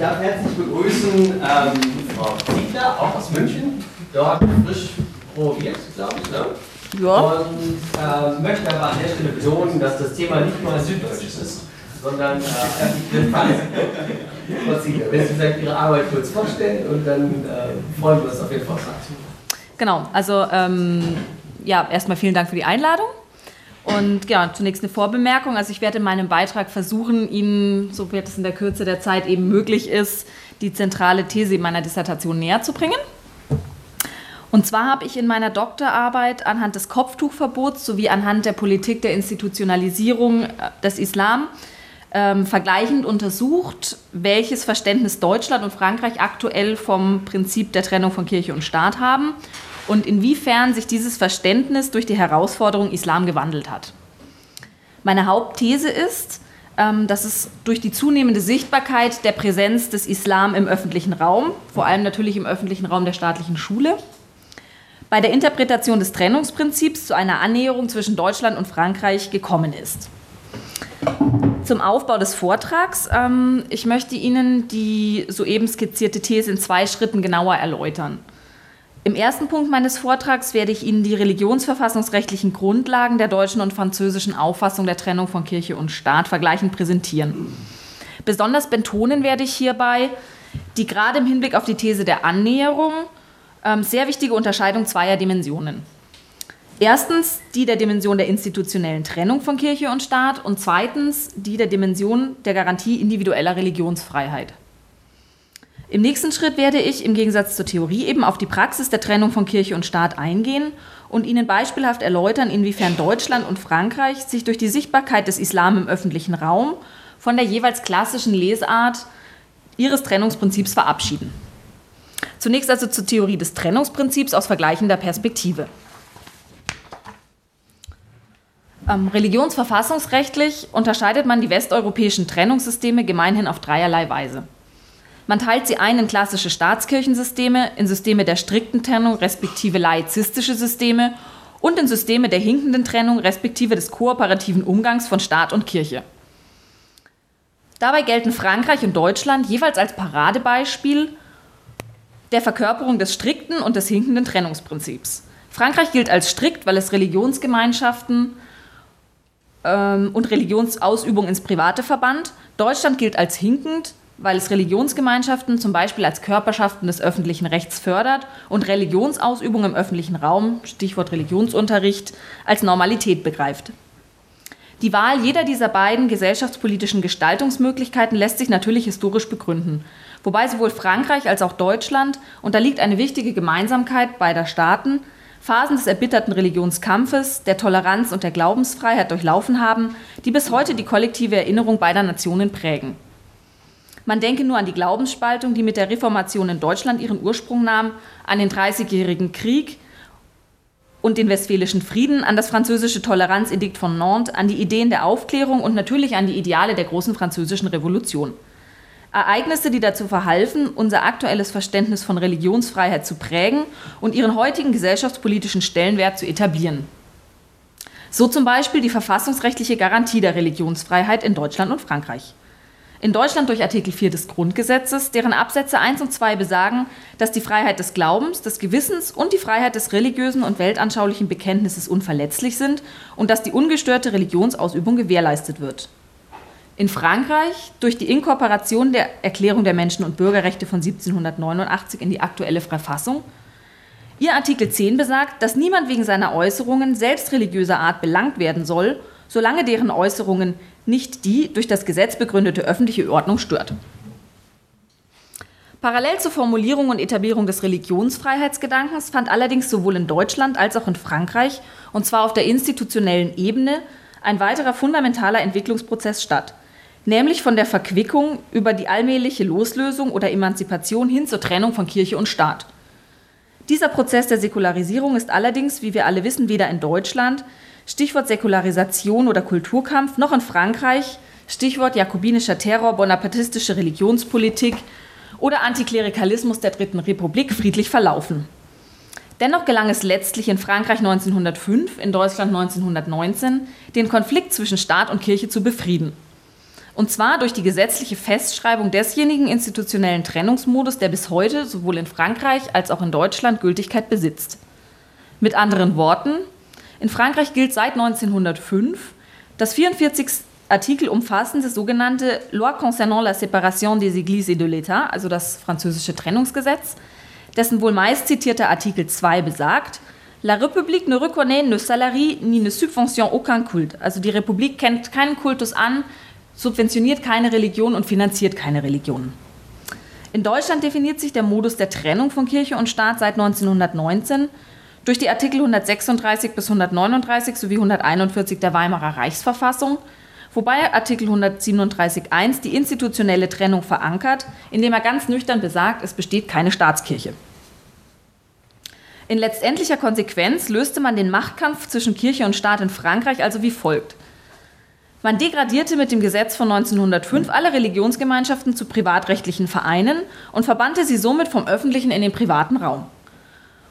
darf herzlich begrüßen ähm, Frau Ziegler, auch aus München, dort frisch promoviert, glaube ich. Ne? Ja. Und äh, möchte aber an der Stelle betonen, dass das Thema nicht nur ein süddeutsches ist, sondern äh, Frau Ziegler, wenn Sie vielleicht Ihre Arbeit kurz vorstellen und dann äh, freuen wir uns auf Ihren Vortrag. Genau, also ähm, ja, erstmal vielen Dank für die Einladung. Und ja, zunächst eine Vorbemerkung. Also ich werde in meinem Beitrag versuchen, Ihnen, so wird es in der Kürze der Zeit eben möglich ist, die zentrale These meiner Dissertation näher zu bringen. Und zwar habe ich in meiner Doktorarbeit anhand des Kopftuchverbots sowie anhand der Politik der Institutionalisierung äh, des Islam ähm, vergleichend untersucht, welches Verständnis Deutschland und Frankreich aktuell vom Prinzip der Trennung von Kirche und Staat haben und inwiefern sich dieses Verständnis durch die Herausforderung Islam gewandelt hat. Meine Hauptthese ist, ähm, dass es durch die zunehmende Sichtbarkeit der Präsenz des Islam im öffentlichen Raum, vor allem natürlich im öffentlichen Raum der staatlichen Schule, bei der Interpretation des Trennungsprinzips zu einer Annäherung zwischen Deutschland und Frankreich gekommen ist. Zum Aufbau des Vortrags. Ähm, ich möchte Ihnen die soeben skizzierte These in zwei Schritten genauer erläutern. Im ersten Punkt meines Vortrags werde ich Ihnen die religionsverfassungsrechtlichen Grundlagen der deutschen und französischen Auffassung der Trennung von Kirche und Staat vergleichend präsentieren. Besonders betonen werde ich hierbei die gerade im Hinblick auf die These der Annäherung ähm, sehr wichtige Unterscheidung zweier Dimensionen. Erstens die der Dimension der institutionellen Trennung von Kirche und Staat und zweitens die der Dimension der Garantie individueller Religionsfreiheit. Im nächsten Schritt werde ich im Gegensatz zur Theorie eben auf die Praxis der Trennung von Kirche und Staat eingehen und Ihnen beispielhaft erläutern, inwiefern Deutschland und Frankreich sich durch die Sichtbarkeit des Islam im öffentlichen Raum von der jeweils klassischen Lesart ihres Trennungsprinzips verabschieden. Zunächst also zur Theorie des Trennungsprinzips aus vergleichender Perspektive. Ähm, religionsverfassungsrechtlich unterscheidet man die westeuropäischen Trennungssysteme gemeinhin auf dreierlei Weise. Man teilt sie ein in klassische Staatskirchensysteme, in Systeme der strikten Trennung respektive laizistische Systeme und in Systeme der hinkenden Trennung respektive des kooperativen Umgangs von Staat und Kirche. Dabei gelten Frankreich und Deutschland jeweils als Paradebeispiel der Verkörperung des strikten und des hinkenden Trennungsprinzips. Frankreich gilt als strikt, weil es Religionsgemeinschaften ähm, und Religionsausübung ins Private verbannt. Deutschland gilt als hinkend, weil es Religionsgemeinschaften zum Beispiel als Körperschaften des öffentlichen Rechts fördert und Religionsausübung im öffentlichen Raum, Stichwort Religionsunterricht, als Normalität begreift. Die Wahl jeder dieser beiden gesellschaftspolitischen Gestaltungsmöglichkeiten lässt sich natürlich historisch begründen, wobei sowohl Frankreich als auch Deutschland, und da liegt eine wichtige Gemeinsamkeit beider Staaten, Phasen des erbitterten Religionskampfes, der Toleranz und der Glaubensfreiheit durchlaufen haben, die bis heute die kollektive Erinnerung beider Nationen prägen. Man denke nur an die Glaubensspaltung, die mit der Reformation in Deutschland ihren Ursprung nahm, an den Dreißigjährigen Krieg und den Westfälischen Frieden, an das französische Toleranzedikt von Nantes, an die Ideen der Aufklärung und natürlich an die Ideale der großen französischen Revolution. Ereignisse, die dazu verhalfen, unser aktuelles Verständnis von Religionsfreiheit zu prägen und ihren heutigen gesellschaftspolitischen Stellenwert zu etablieren. So zum Beispiel die verfassungsrechtliche Garantie der Religionsfreiheit in Deutschland und Frankreich. In Deutschland durch Artikel 4 des Grundgesetzes, deren Absätze 1 und 2 besagen, dass die Freiheit des Glaubens, des Gewissens und die Freiheit des religiösen und weltanschaulichen Bekenntnisses unverletzlich sind und dass die ungestörte Religionsausübung gewährleistet wird. In Frankreich durch die Inkorporation der Erklärung der Menschen- und Bürgerrechte von 1789 in die aktuelle Verfassung. Ihr Artikel 10 besagt, dass niemand wegen seiner Äußerungen selbst religiöser Art belangt werden soll, solange deren Äußerungen nicht die durch das Gesetz begründete öffentliche Ordnung stört. Parallel zur Formulierung und Etablierung des Religionsfreiheitsgedankens fand allerdings sowohl in Deutschland als auch in Frankreich, und zwar auf der institutionellen Ebene, ein weiterer fundamentaler Entwicklungsprozess statt, nämlich von der Verquickung über die allmähliche Loslösung oder Emanzipation hin zur Trennung von Kirche und Staat. Dieser Prozess der Säkularisierung ist allerdings, wie wir alle wissen, weder in Deutschland Stichwort Säkularisation oder Kulturkampf, noch in Frankreich, Stichwort jakobinischer Terror, bonapartistische Religionspolitik oder Antiklerikalismus der Dritten Republik friedlich verlaufen. Dennoch gelang es letztlich in Frankreich 1905, in Deutschland 1919, den Konflikt zwischen Staat und Kirche zu befrieden. Und zwar durch die gesetzliche Festschreibung desjenigen institutionellen Trennungsmodus, der bis heute sowohl in Frankreich als auch in Deutschland Gültigkeit besitzt. Mit anderen Worten, in Frankreich gilt seit 1905 das 44. Artikel umfassende sogenannte Loi concernant la séparation des Églises et de l'État, also das französische Trennungsgesetz, dessen wohl meist zitierter Artikel 2 besagt, La République ne reconnaît ne salarie ni ne subvention aucun culte. Also die Republik kennt keinen Kultus an, subventioniert keine Religion und finanziert keine Religion. In Deutschland definiert sich der Modus der Trennung von Kirche und Staat seit 1919 durch die Artikel 136 bis 139 sowie 141 der Weimarer Reichsverfassung, wobei Artikel 137.1 die institutionelle Trennung verankert, indem er ganz nüchtern besagt, es besteht keine Staatskirche. In letztendlicher Konsequenz löste man den Machtkampf zwischen Kirche und Staat in Frankreich also wie folgt. Man degradierte mit dem Gesetz von 1905 alle Religionsgemeinschaften zu privatrechtlichen Vereinen und verbannte sie somit vom öffentlichen in den privaten Raum.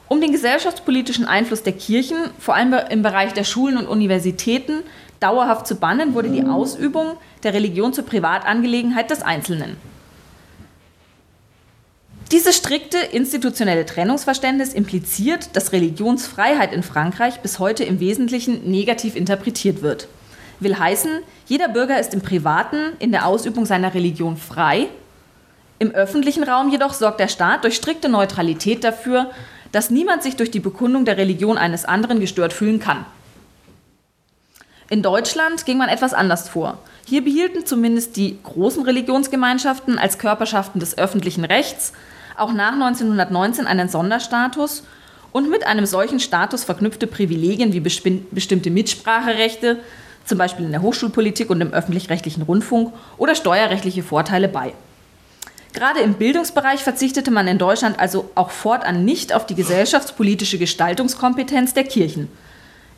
Um den gesellschaftspolitischen Einfluss der Kirchen, vor allem im Bereich der Schulen und Universitäten, dauerhaft zu bannen, wurde die Ausübung der Religion zur Privatangelegenheit des Einzelnen. Dieses strikte institutionelle Trennungsverständnis impliziert, dass Religionsfreiheit in Frankreich bis heute im Wesentlichen negativ interpretiert wird. Will heißen, jeder Bürger ist im Privaten in der Ausübung seiner Religion frei, im öffentlichen Raum jedoch sorgt der Staat durch strikte Neutralität dafür, dass niemand sich durch die Bekundung der Religion eines anderen gestört fühlen kann. In Deutschland ging man etwas anders vor. Hier behielten zumindest die großen Religionsgemeinschaften als Körperschaften des öffentlichen Rechts auch nach 1919 einen Sonderstatus und mit einem solchen Status verknüpfte Privilegien wie bestimmte Mitspracherechte, zum Beispiel in der Hochschulpolitik und im öffentlich-rechtlichen Rundfunk, oder steuerrechtliche Vorteile bei. Gerade im Bildungsbereich verzichtete man in Deutschland also auch fortan nicht auf die gesellschaftspolitische Gestaltungskompetenz der Kirchen.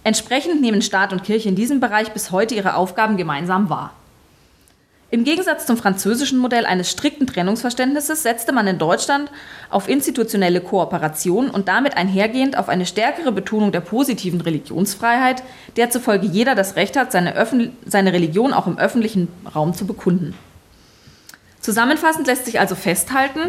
Entsprechend nehmen Staat und Kirche in diesem Bereich bis heute ihre Aufgaben gemeinsam wahr. Im Gegensatz zum französischen Modell eines strikten Trennungsverständnisses setzte man in Deutschland auf institutionelle Kooperation und damit einhergehend auf eine stärkere Betonung der positiven Religionsfreiheit, der zufolge jeder das Recht hat, seine, seine Religion auch im öffentlichen Raum zu bekunden. Zusammenfassend lässt sich also festhalten,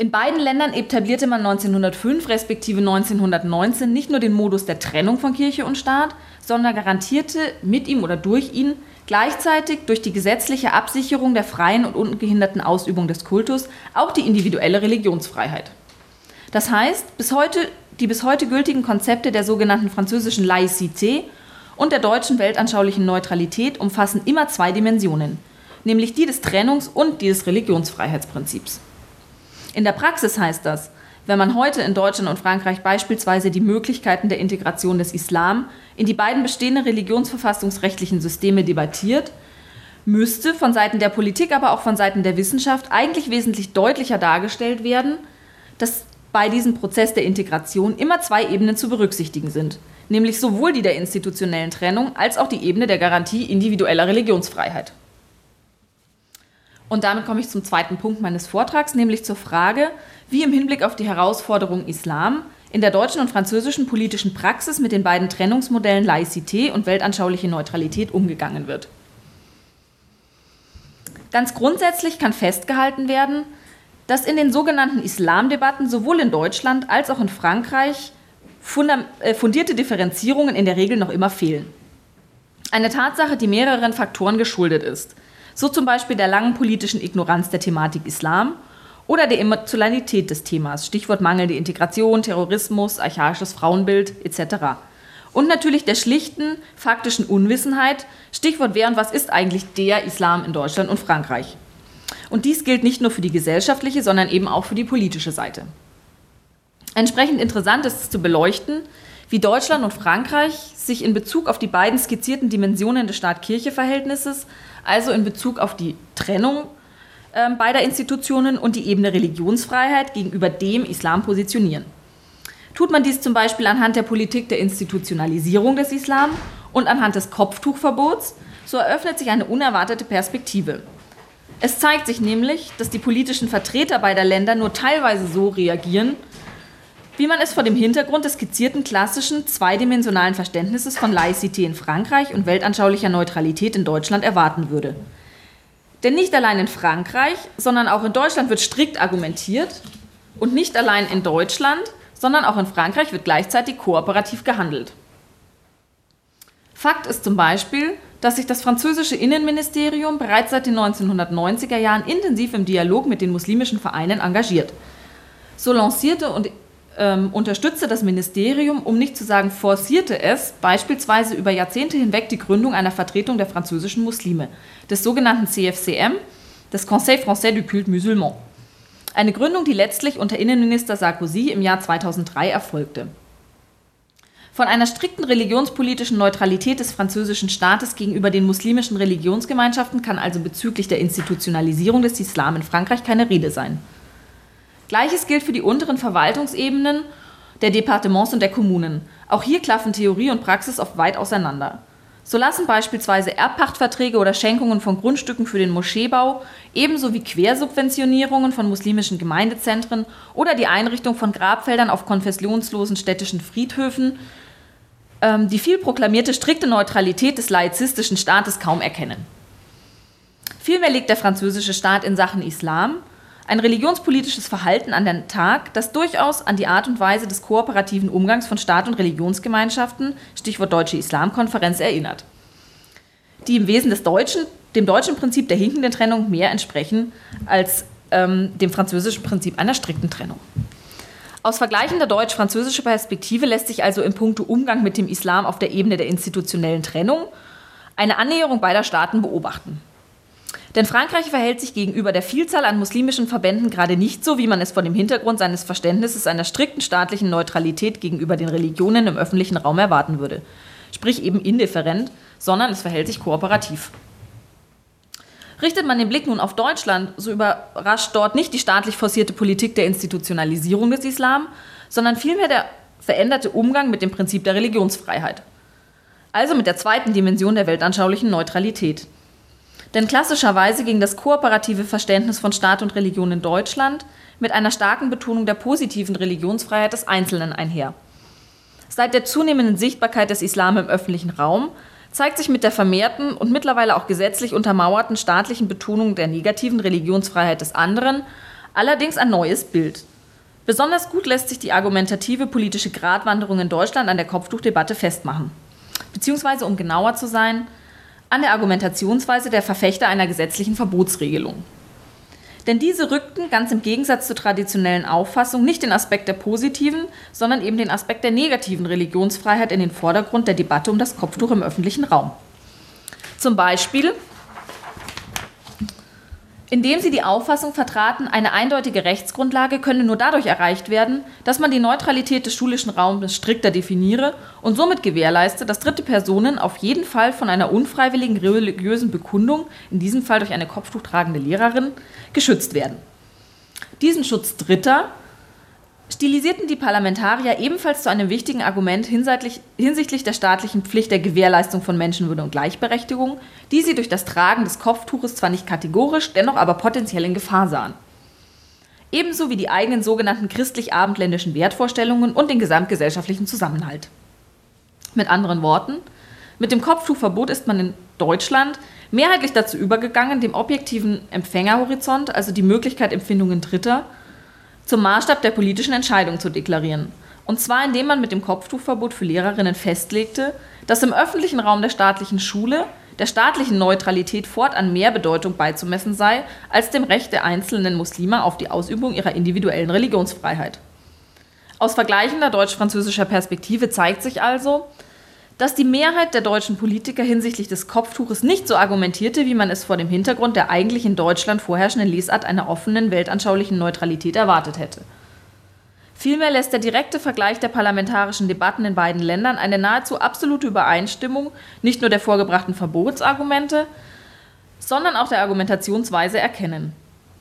in beiden Ländern etablierte man 1905 respektive 1919 nicht nur den Modus der Trennung von Kirche und Staat, sondern garantierte mit ihm oder durch ihn gleichzeitig durch die gesetzliche Absicherung der freien und ungehinderten Ausübung des Kultus auch die individuelle Religionsfreiheit. Das heißt, bis heute, die bis heute gültigen Konzepte der sogenannten französischen Laïcité und der deutschen weltanschaulichen Neutralität umfassen immer zwei Dimensionen, nämlich die des Trennungs- und die des Religionsfreiheitsprinzips. In der Praxis heißt das, wenn man heute in Deutschland und Frankreich beispielsweise die Möglichkeiten der Integration des Islam in die beiden bestehenden religionsverfassungsrechtlichen Systeme debattiert, müsste von Seiten der Politik, aber auch von Seiten der Wissenschaft eigentlich wesentlich deutlicher dargestellt werden, dass bei diesem Prozess der Integration immer zwei Ebenen zu berücksichtigen sind nämlich sowohl die der institutionellen Trennung als auch die Ebene der Garantie individueller Religionsfreiheit. Und damit komme ich zum zweiten Punkt meines Vortrags, nämlich zur Frage, wie im Hinblick auf die Herausforderung Islam in der deutschen und französischen politischen Praxis mit den beiden Trennungsmodellen Laïcité und weltanschauliche Neutralität umgegangen wird. Ganz grundsätzlich kann festgehalten werden, dass in den sogenannten Islamdebatten sowohl in Deutschland als auch in Frankreich fundierte Differenzierungen in der Regel noch immer fehlen. Eine Tatsache, die mehreren Faktoren geschuldet ist. So zum Beispiel der langen politischen Ignoranz der Thematik Islam oder der Emotionalität des Themas, Stichwort mangelnde Integration, Terrorismus, archaisches Frauenbild etc. Und natürlich der schlichten faktischen Unwissenheit, Stichwort wer und was ist eigentlich der Islam in Deutschland und Frankreich. Und dies gilt nicht nur für die gesellschaftliche, sondern eben auch für die politische Seite. Entsprechend interessant ist es zu beleuchten, wie Deutschland und Frankreich sich in Bezug auf die beiden skizzierten Dimensionen des Staat-Kirche-Verhältnisses, also in Bezug auf die Trennung äh, beider Institutionen und die Ebene Religionsfreiheit gegenüber dem Islam positionieren. Tut man dies zum Beispiel anhand der Politik der Institutionalisierung des Islam und anhand des Kopftuchverbots, so eröffnet sich eine unerwartete Perspektive. Es zeigt sich nämlich, dass die politischen Vertreter beider Länder nur teilweise so reagieren, wie man es vor dem Hintergrund des skizzierten klassischen zweidimensionalen Verständnisses von Laicité in Frankreich und weltanschaulicher Neutralität in Deutschland erwarten würde. Denn nicht allein in Frankreich, sondern auch in Deutschland wird strikt argumentiert und nicht allein in Deutschland, sondern auch in Frankreich wird gleichzeitig kooperativ gehandelt. Fakt ist zum Beispiel, dass sich das französische Innenministerium bereits seit den 1990er Jahren intensiv im Dialog mit den muslimischen Vereinen engagiert. So lancierte und ähm, unterstützte das Ministerium, um nicht zu sagen forcierte es, beispielsweise über Jahrzehnte hinweg die Gründung einer Vertretung der französischen Muslime, des sogenannten CFCM, des Conseil Français du Culte Musulman. Eine Gründung, die letztlich unter Innenminister Sarkozy im Jahr 2003 erfolgte. Von einer strikten religionspolitischen Neutralität des französischen Staates gegenüber den muslimischen Religionsgemeinschaften kann also bezüglich der Institutionalisierung des Islam in Frankreich keine Rede sein. Gleiches gilt für die unteren Verwaltungsebenen der Departements und der Kommunen. Auch hier klaffen Theorie und Praxis oft weit auseinander. So lassen beispielsweise Erbpachtverträge oder Schenkungen von Grundstücken für den Moscheebau, ebenso wie Quersubventionierungen von muslimischen Gemeindezentren oder die Einrichtung von Grabfeldern auf konfessionslosen städtischen Friedhöfen ähm, die viel proklamierte strikte Neutralität des laizistischen Staates kaum erkennen. Vielmehr legt der französische Staat in Sachen Islam ein religionspolitisches Verhalten an den Tag, das durchaus an die Art und Weise des kooperativen Umgangs von Staat und Religionsgemeinschaften, Stichwort Deutsche Islamkonferenz, erinnert, die im Wesen des deutschen, dem deutschen Prinzip der hinkenden Trennung mehr entsprechen als ähm, dem französischen Prinzip einer strikten Trennung. Aus vergleichender deutsch-französischer Perspektive lässt sich also im Punkto Umgang mit dem Islam auf der Ebene der institutionellen Trennung eine Annäherung beider Staaten beobachten. Denn Frankreich verhält sich gegenüber der Vielzahl an muslimischen Verbänden gerade nicht so, wie man es vor dem Hintergrund seines Verständnisses einer strikten staatlichen Neutralität gegenüber den Religionen im öffentlichen Raum erwarten würde. Sprich eben indifferent, sondern es verhält sich kooperativ. Richtet man den Blick nun auf Deutschland, so überrascht dort nicht die staatlich forcierte Politik der Institutionalisierung des Islam, sondern vielmehr der veränderte Umgang mit dem Prinzip der Religionsfreiheit. Also mit der zweiten Dimension der weltanschaulichen Neutralität. Denn klassischerweise ging das kooperative Verständnis von Staat und Religion in Deutschland mit einer starken Betonung der positiven Religionsfreiheit des Einzelnen einher. Seit der zunehmenden Sichtbarkeit des Islam im öffentlichen Raum zeigt sich mit der vermehrten und mittlerweile auch gesetzlich untermauerten staatlichen Betonung der negativen Religionsfreiheit des anderen allerdings ein neues Bild. Besonders gut lässt sich die argumentative politische Gratwanderung in Deutschland an der Kopftuchdebatte festmachen. Beziehungsweise, um genauer zu sein, an der Argumentationsweise der Verfechter einer gesetzlichen Verbotsregelung. Denn diese rückten ganz im Gegensatz zur traditionellen Auffassung nicht den Aspekt der positiven, sondern eben den Aspekt der negativen Religionsfreiheit in den Vordergrund der Debatte um das Kopftuch im öffentlichen Raum. Zum Beispiel indem sie die Auffassung vertraten, eine eindeutige Rechtsgrundlage könne nur dadurch erreicht werden, dass man die Neutralität des schulischen Raumes strikter definiere und somit gewährleiste, dass dritte Personen auf jeden Fall von einer unfreiwilligen religiösen Bekundung, in diesem Fall durch eine Kopftuch tragende Lehrerin, geschützt werden. Diesen Schutz Dritter stilisierten die Parlamentarier ebenfalls zu einem wichtigen Argument hinsichtlich der staatlichen Pflicht der Gewährleistung von Menschenwürde und Gleichberechtigung, die sie durch das Tragen des Kopftuches zwar nicht kategorisch, dennoch aber potenziell in Gefahr sahen. Ebenso wie die eigenen sogenannten christlich-abendländischen Wertvorstellungen und den gesamtgesellschaftlichen Zusammenhalt. Mit anderen Worten, mit dem Kopftuchverbot ist man in Deutschland mehrheitlich dazu übergegangen, dem objektiven Empfängerhorizont, also die Möglichkeit Empfindungen Dritter, zum Maßstab der politischen Entscheidung zu deklarieren. Und zwar indem man mit dem Kopftuchverbot für Lehrerinnen festlegte, dass im öffentlichen Raum der staatlichen Schule der staatlichen Neutralität fortan mehr Bedeutung beizumessen sei als dem Recht der einzelnen Muslime auf die Ausübung ihrer individuellen Religionsfreiheit. Aus vergleichender deutsch-französischer Perspektive zeigt sich also, dass die Mehrheit der deutschen Politiker hinsichtlich des Kopftuches nicht so argumentierte, wie man es vor dem Hintergrund der eigentlich in Deutschland vorherrschenden Lesart einer offenen weltanschaulichen Neutralität erwartet hätte. Vielmehr lässt der direkte Vergleich der parlamentarischen Debatten in beiden Ländern eine nahezu absolute Übereinstimmung nicht nur der vorgebrachten Verbotsargumente, sondern auch der Argumentationsweise erkennen.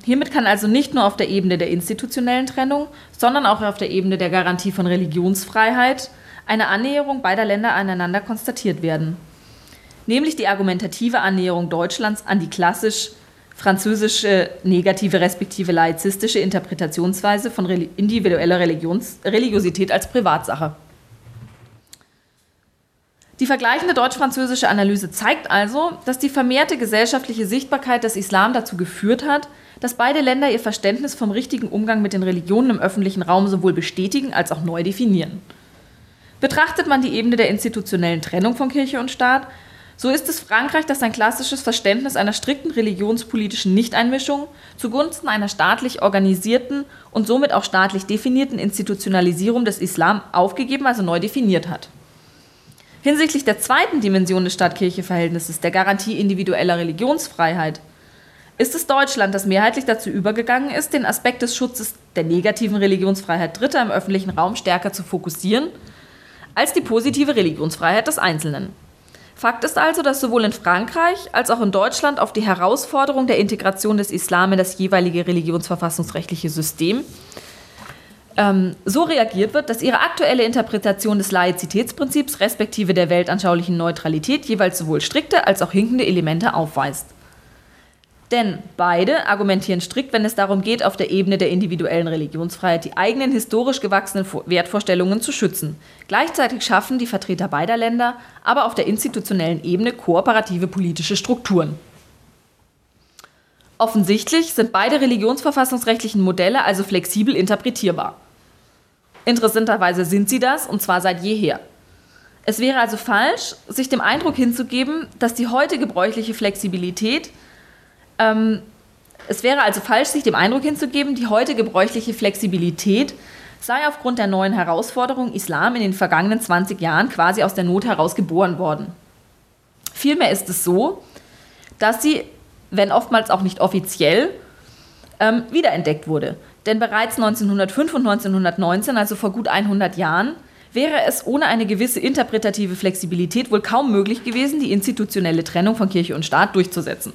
Hiermit kann also nicht nur auf der Ebene der institutionellen Trennung, sondern auch auf der Ebene der Garantie von Religionsfreiheit eine Annäherung beider Länder aneinander konstatiert werden. Nämlich die argumentative Annäherung Deutschlands an die klassisch französische negative respektive laizistische Interpretationsweise von individueller Religions Religiosität als Privatsache. Die vergleichende deutsch-französische Analyse zeigt also, dass die vermehrte gesellschaftliche Sichtbarkeit des Islam dazu geführt hat, dass beide Länder ihr Verständnis vom richtigen Umgang mit den Religionen im öffentlichen Raum sowohl bestätigen als auch neu definieren. Betrachtet man die Ebene der institutionellen Trennung von Kirche und Staat, so ist es Frankreich, das sein klassisches Verständnis einer strikten religionspolitischen Nichteinmischung zugunsten einer staatlich organisierten und somit auch staatlich definierten Institutionalisierung des Islam aufgegeben, also neu definiert hat. Hinsichtlich der zweiten Dimension des Staat-Kirche-Verhältnisses, der Garantie individueller Religionsfreiheit, ist es Deutschland, das mehrheitlich dazu übergegangen ist, den Aspekt des Schutzes der negativen Religionsfreiheit Dritter im öffentlichen Raum stärker zu fokussieren, als die positive Religionsfreiheit des Einzelnen. Fakt ist also, dass sowohl in Frankreich als auch in Deutschland auf die Herausforderung der Integration des Islam in das jeweilige religionsverfassungsrechtliche System ähm, so reagiert wird, dass ihre aktuelle Interpretation des Laizitätsprinzips respektive der weltanschaulichen Neutralität jeweils sowohl strikte als auch hinkende Elemente aufweist. Denn beide argumentieren strikt, wenn es darum geht, auf der Ebene der individuellen Religionsfreiheit die eigenen historisch gewachsenen Wertvorstellungen zu schützen. Gleichzeitig schaffen die Vertreter beider Länder aber auf der institutionellen Ebene kooperative politische Strukturen. Offensichtlich sind beide religionsverfassungsrechtlichen Modelle also flexibel interpretierbar. Interessanterweise sind sie das, und zwar seit jeher. Es wäre also falsch, sich dem Eindruck hinzugeben, dass die heute gebräuchliche Flexibilität, ähm, es wäre also falsch, sich dem Eindruck hinzugeben, die heute gebräuchliche Flexibilität sei aufgrund der neuen Herausforderungen Islam in den vergangenen 20 Jahren quasi aus der Not heraus geboren worden. Vielmehr ist es so, dass sie, wenn oftmals auch nicht offiziell, ähm, wiederentdeckt wurde. Denn bereits 1905 und 1919, also vor gut 100 Jahren, wäre es ohne eine gewisse interpretative Flexibilität wohl kaum möglich gewesen, die institutionelle Trennung von Kirche und Staat durchzusetzen.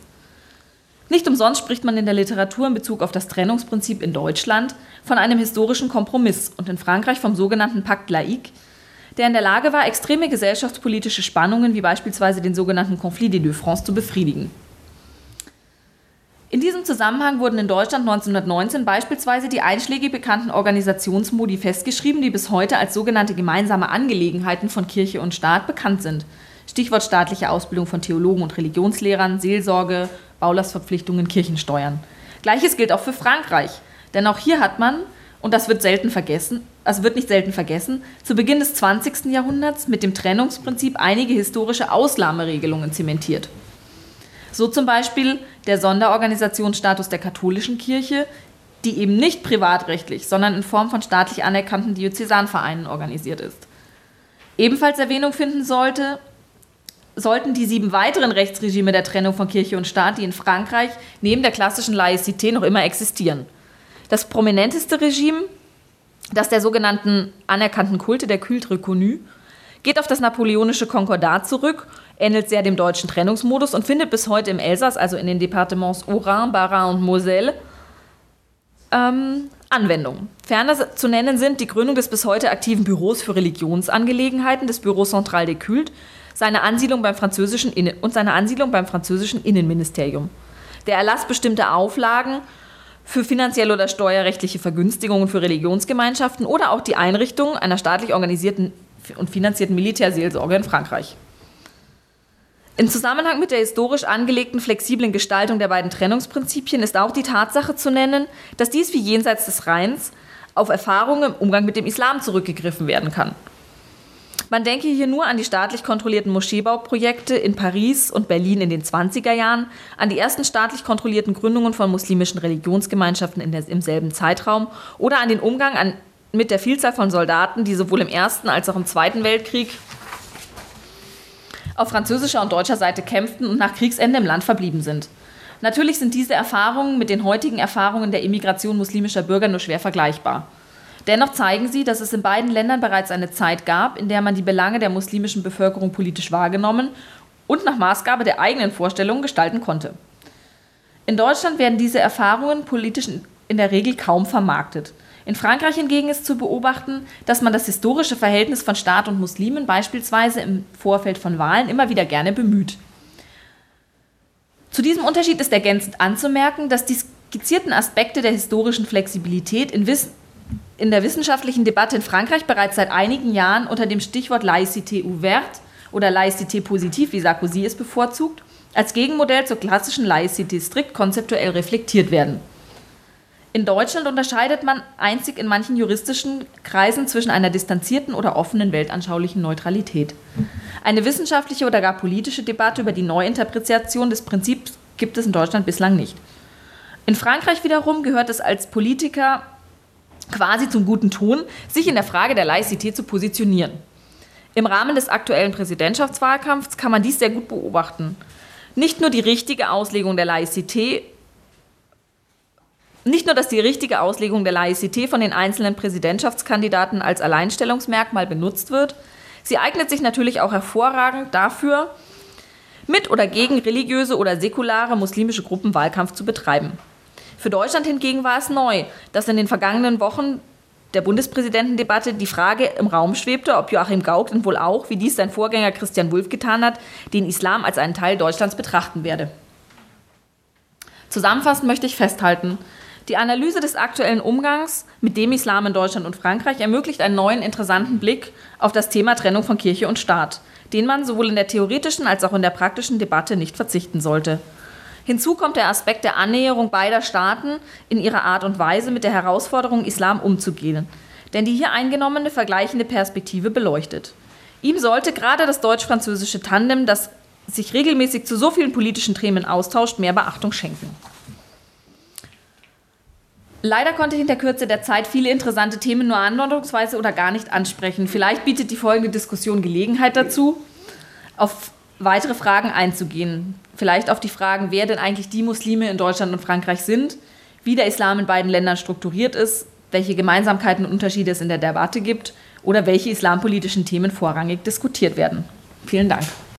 Nicht umsonst spricht man in der Literatur in Bezug auf das Trennungsprinzip in Deutschland von einem historischen Kompromiss und in Frankreich vom sogenannten Pakt laïque, der in der Lage war, extreme gesellschaftspolitische Spannungen wie beispielsweise den sogenannten Conflit des deux France zu befriedigen. In diesem Zusammenhang wurden in Deutschland 1919 beispielsweise die einschlägig bekannten Organisationsmodi festgeschrieben, die bis heute als sogenannte gemeinsame Angelegenheiten von Kirche und Staat bekannt sind. Stichwort staatliche Ausbildung von Theologen und Religionslehrern, Seelsorge, Baulastverpflichtungen, Kirchensteuern. Gleiches gilt auch für Frankreich, denn auch hier hat man, und das wird selten vergessen, also wird nicht selten vergessen, zu Beginn des 20. Jahrhunderts mit dem Trennungsprinzip einige historische Ausnahmeregelungen zementiert. So zum Beispiel der Sonderorganisationsstatus der katholischen Kirche, die eben nicht privatrechtlich, sondern in Form von staatlich anerkannten Diözesanvereinen organisiert ist. Ebenfalls Erwähnung finden sollte, sollten die sieben weiteren Rechtsregime der Trennung von Kirche und Staat, die in Frankreich neben der klassischen Laïcité noch immer existieren. Das prominenteste Regime, das der sogenannten anerkannten Kulte der Culte reconnu, geht auf das napoleonische Konkordat zurück ähnelt sehr dem deutschen Trennungsmodus und findet bis heute im Elsass, also in den Departements Haut-Rhin, Bas-Rhin und Moselle, ähm, Anwendung. Ferner zu nennen sind die Gründung des bis heute aktiven Büros für Religionsangelegenheiten, des Bureau Central des Cultes, seine Ansiedlung beim französischen Innen und seine Ansiedlung beim französischen Innenministerium. Der Erlass bestimmter Auflagen für finanzielle oder steuerrechtliche Vergünstigungen für Religionsgemeinschaften oder auch die Einrichtung einer staatlich organisierten und finanzierten Militärseelsorge in Frankreich. In Zusammenhang mit der historisch angelegten flexiblen Gestaltung der beiden Trennungsprinzipien ist auch die Tatsache zu nennen, dass dies wie jenseits des Rheins auf Erfahrungen im Umgang mit dem Islam zurückgegriffen werden kann. Man denke hier nur an die staatlich kontrollierten Moscheebauprojekte in Paris und Berlin in den 20er Jahren, an die ersten staatlich kontrollierten Gründungen von muslimischen Religionsgemeinschaften der, im selben Zeitraum oder an den Umgang an, mit der Vielzahl von Soldaten, die sowohl im Ersten als auch im Zweiten Weltkrieg auf französischer und deutscher Seite kämpften und nach Kriegsende im Land verblieben sind. Natürlich sind diese Erfahrungen mit den heutigen Erfahrungen der Immigration muslimischer Bürger nur schwer vergleichbar. Dennoch zeigen sie, dass es in beiden Ländern bereits eine Zeit gab, in der man die Belange der muslimischen Bevölkerung politisch wahrgenommen und nach Maßgabe der eigenen Vorstellungen gestalten konnte. In Deutschland werden diese Erfahrungen politisch in der Regel kaum vermarktet. In Frankreich hingegen ist zu beobachten, dass man das historische Verhältnis von Staat und Muslimen beispielsweise im Vorfeld von Wahlen immer wieder gerne bemüht. Zu diesem Unterschied ist ergänzend anzumerken, dass die skizzierten Aspekte der historischen Flexibilität in, Wiss in der wissenschaftlichen Debatte in Frankreich bereits seit einigen Jahren unter dem Stichwort Laïcité ouverte oder Laïcité positiv, wie Sarkozy es bevorzugt, als Gegenmodell zur klassischen Laïcité strikt konzeptuell reflektiert werden. In Deutschland unterscheidet man einzig in manchen juristischen Kreisen zwischen einer distanzierten oder offenen weltanschaulichen Neutralität. Eine wissenschaftliche oder gar politische Debatte über die Neuinterpretation des Prinzips gibt es in Deutschland bislang nicht. In Frankreich wiederum gehört es als Politiker quasi zum guten Ton, sich in der Frage der Laïcité zu positionieren. Im Rahmen des aktuellen Präsidentschaftswahlkampfs kann man dies sehr gut beobachten. Nicht nur die richtige Auslegung der Laïcité nicht nur, dass die richtige Auslegung der Laizität von den einzelnen Präsidentschaftskandidaten als Alleinstellungsmerkmal benutzt wird, sie eignet sich natürlich auch hervorragend dafür, mit oder gegen religiöse oder säkulare muslimische Gruppen Wahlkampf zu betreiben. Für Deutschland hingegen war es neu, dass in den vergangenen Wochen der Bundespräsidentendebatte die Frage im Raum schwebte, ob Joachim Gauck denn wohl auch, wie dies sein Vorgänger Christian Wulff getan hat, den Islam als einen Teil Deutschlands betrachten werde. Zusammenfassend möchte ich festhalten, die Analyse des aktuellen Umgangs mit dem Islam in Deutschland und Frankreich ermöglicht einen neuen interessanten Blick auf das Thema Trennung von Kirche und Staat, den man sowohl in der theoretischen als auch in der praktischen Debatte nicht verzichten sollte. Hinzu kommt der Aspekt der Annäherung beider Staaten in ihrer Art und Weise mit der Herausforderung, Islam umzugehen, denn die hier eingenommene vergleichende Perspektive beleuchtet. Ihm sollte gerade das deutsch-französische Tandem, das sich regelmäßig zu so vielen politischen Themen austauscht, mehr Beachtung schenken. Leider konnte ich in der Kürze der Zeit viele interessante Themen nur andeutungsweise oder gar nicht ansprechen. Vielleicht bietet die folgende Diskussion Gelegenheit dazu, auf weitere Fragen einzugehen. Vielleicht auf die Fragen, wer denn eigentlich die Muslime in Deutschland und Frankreich sind, wie der Islam in beiden Ländern strukturiert ist, welche Gemeinsamkeiten und Unterschiede es in der Debatte gibt oder welche islampolitischen Themen vorrangig diskutiert werden. Vielen Dank.